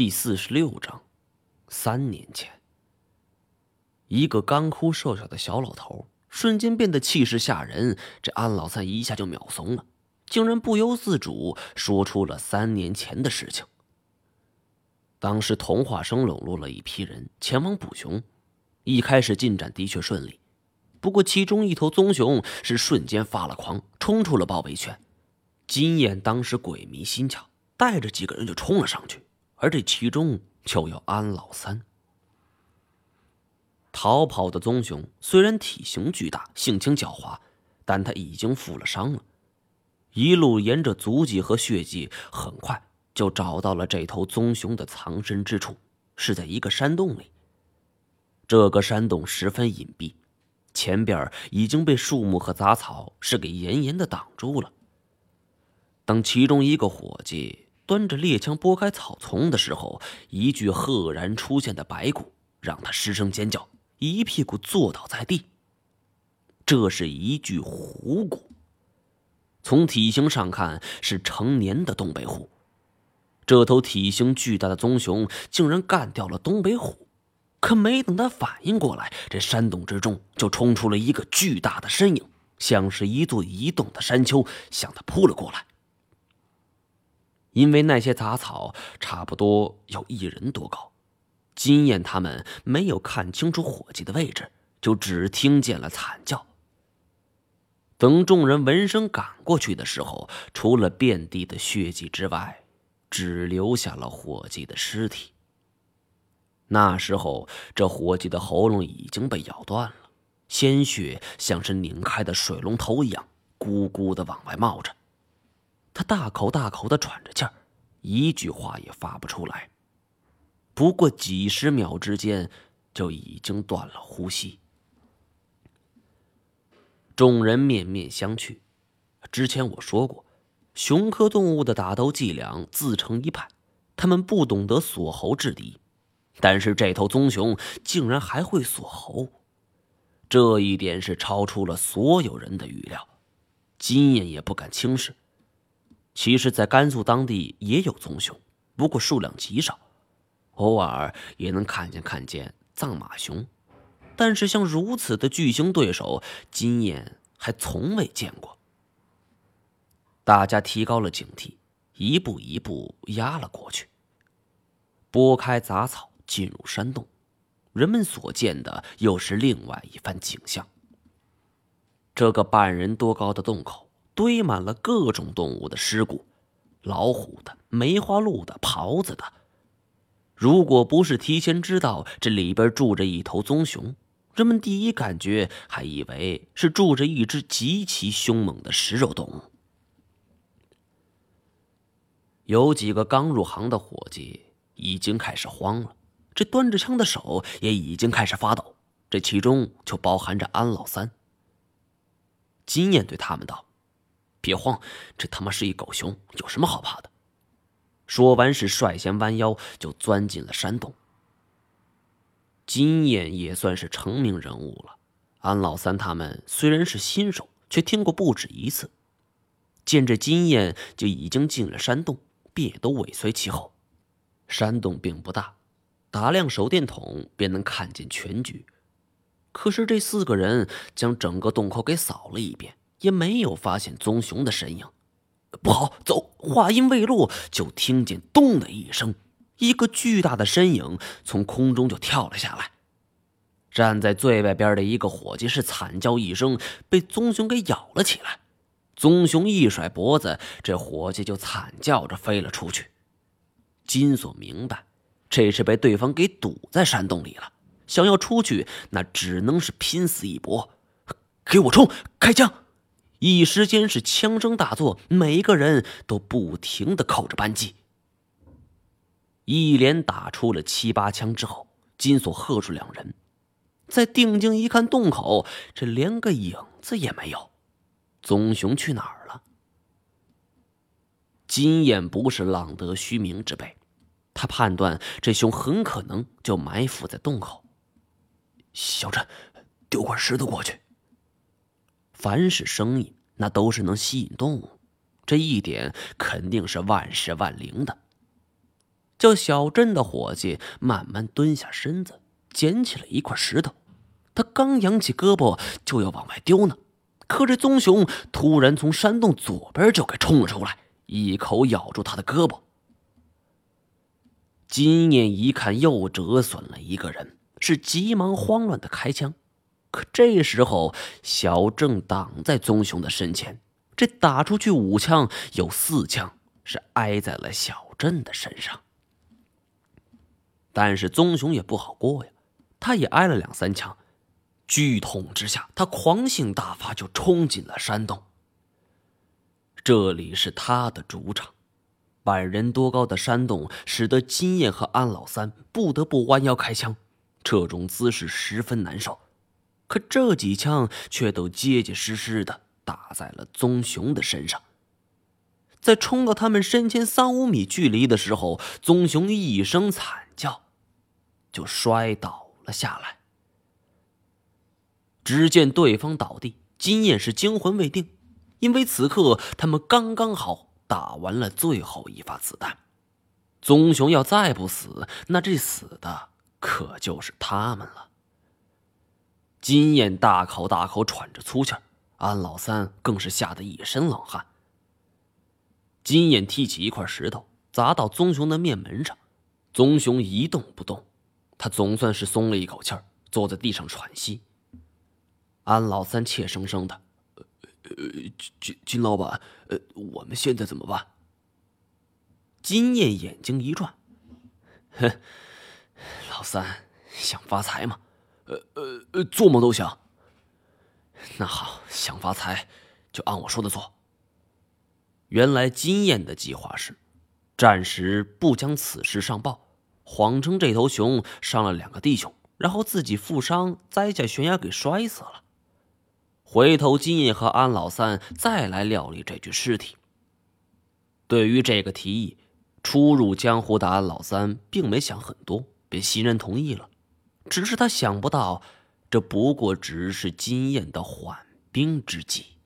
第四十六章，三年前，一个干枯瘦小的小老头瞬间变得气势吓人。这安老三一下就秒怂了，竟然不由自主说出了三年前的事情。当时童话生笼络了一批人前往捕熊，一开始进展的确顺利，不过其中一头棕熊是瞬间发了狂，冲出了包围圈。金燕当时鬼迷心窍，带着几个人就冲了上去。而这其中就有安老三。逃跑的棕熊虽然体型巨大、性情狡猾，但他已经负了伤了。一路沿着足迹和血迹，很快就找到了这头棕熊的藏身之处，是在一个山洞里。这个山洞十分隐蔽，前边已经被树木和杂草是给严严的挡住了。等其中一个伙计。端着猎枪拨开草丛的时候，一具赫然出现的白骨让他失声尖叫，一屁股坐倒在地。这是一具虎骨，从体型上看是成年的东北虎。这头体型巨大的棕熊竟然干掉了东北虎，可没等他反应过来，这山洞之中就冲出了一个巨大的身影，像是一座移动的山丘，向他扑了过来。因为那些杂草差不多有一人多高，金燕他们没有看清楚伙计的位置，就只听见了惨叫。等众人闻声赶过去的时候，除了遍地的血迹之外，只留下了伙计的尸体。那时候，这伙计的喉咙已经被咬断了，鲜血像是拧开的水龙头一样，咕咕的往外冒着。他大口大口的喘着气儿，一句话也发不出来。不过几十秒之间，就已经断了呼吸。众人面面相觑。之前我说过，熊科动物的打斗伎俩自成一派，他们不懂得锁喉制敌。但是这头棕熊竟然还会锁喉，这一点是超出了所有人的预料。金燕也不敢轻视。其实，在甘肃当地也有棕熊，不过数量极少，偶尔也能看见看见藏马熊，但是像如此的巨型对手，金燕还从未见过。大家提高了警惕，一步一步压了过去，拨开杂草，进入山洞，人们所见的又是另外一番景象。这个半人多高的洞口。堆满了各种动物的尸骨，老虎的、梅花鹿的、狍子的。如果不是提前知道这里边住着一头棕熊，人们第一感觉还以为是住着一只极其凶猛的食肉动物。有几个刚入行的伙计已经开始慌了，这端着枪的手也已经开始发抖。这其中就包含着安老三。金燕对他们道。别慌，这他妈是一狗熊，有什么好怕的？说完，是率先弯腰就钻进了山洞。金燕也算是成名人物了，安老三他们虽然是新手，却听过不止一次。见这金燕就已经进了山洞，便也都尾随其后。山洞并不大，打亮手电筒便能看见全局。可是这四个人将整个洞口给扫了一遍。也没有发现棕熊的身影，不好，走！话音未落，就听见“咚”的一声，一个巨大的身影从空中就跳了下来。站在最外边的一个伙计是惨叫一声，被棕熊给咬了起来。棕熊一甩脖子，这伙计就惨叫着飞了出去。金锁明白，这是被对方给堵在山洞里了，想要出去，那只能是拼死一搏。给我冲！开枪！一时间是枪声大作，每个人都不停的扣着扳机。一连打出了七八枪之后，金锁喝住两人，再定睛一看洞口，这连个影子也没有，棕熊去哪儿了？金燕不是浪得虚名之辈，他判断这熊很可能就埋伏在洞口。小陈，丢块石头过去。凡是声音，那都是能吸引动物，这一点肯定是万事万灵的。叫小镇的伙计慢慢蹲下身子，捡起了一块石头。他刚扬起胳膊就要往外丢呢，可这棕熊突然从山洞左边就给冲了出来，一口咬住他的胳膊。金燕一看又折损了一个人，是急忙慌乱的开枪。可这时候，小郑挡在棕熊的身前，这打出去五枪，有四枪是挨在了小郑的身上。但是棕熊也不好过呀，他也挨了两三枪，剧痛之下，他狂性大发，就冲进了山洞。这里是他的主场，百人多高的山洞使得金燕和安老三不得不弯腰开枪，这种姿势十分难受。可这几枪却都结结实实的打在了棕熊的身上。在冲到他们身前三五米距离的时候，棕熊一声惨叫，就摔倒了下来。只见对方倒地，金燕是惊魂未定，因为此刻他们刚刚好打完了最后一发子弹。棕熊要再不死，那这死的可就是他们了。金燕大口大口喘着粗气儿安老三更是吓得一身冷汗。金燕提起一块石头砸到棕熊的面门上，棕熊一动不动，他总算是松了一口气儿，坐在地上喘息。安老三怯生生的：“呃，金金老板，呃，我们现在怎么办？”金燕眼睛一转：“哼，老三想发财吗？”呃呃呃，做梦都想。那好，想发财，就按我说的做。原来金燕的计划是，暂时不将此事上报，谎称这头熊伤了两个弟兄，然后自己负伤栽下悬崖给摔死了。回头金燕和安老三再来料理这具尸体。对于这个提议，初入江湖的安老三并没想很多，便欣然同意了。只是他想不到，这不过只是金燕的缓兵之计。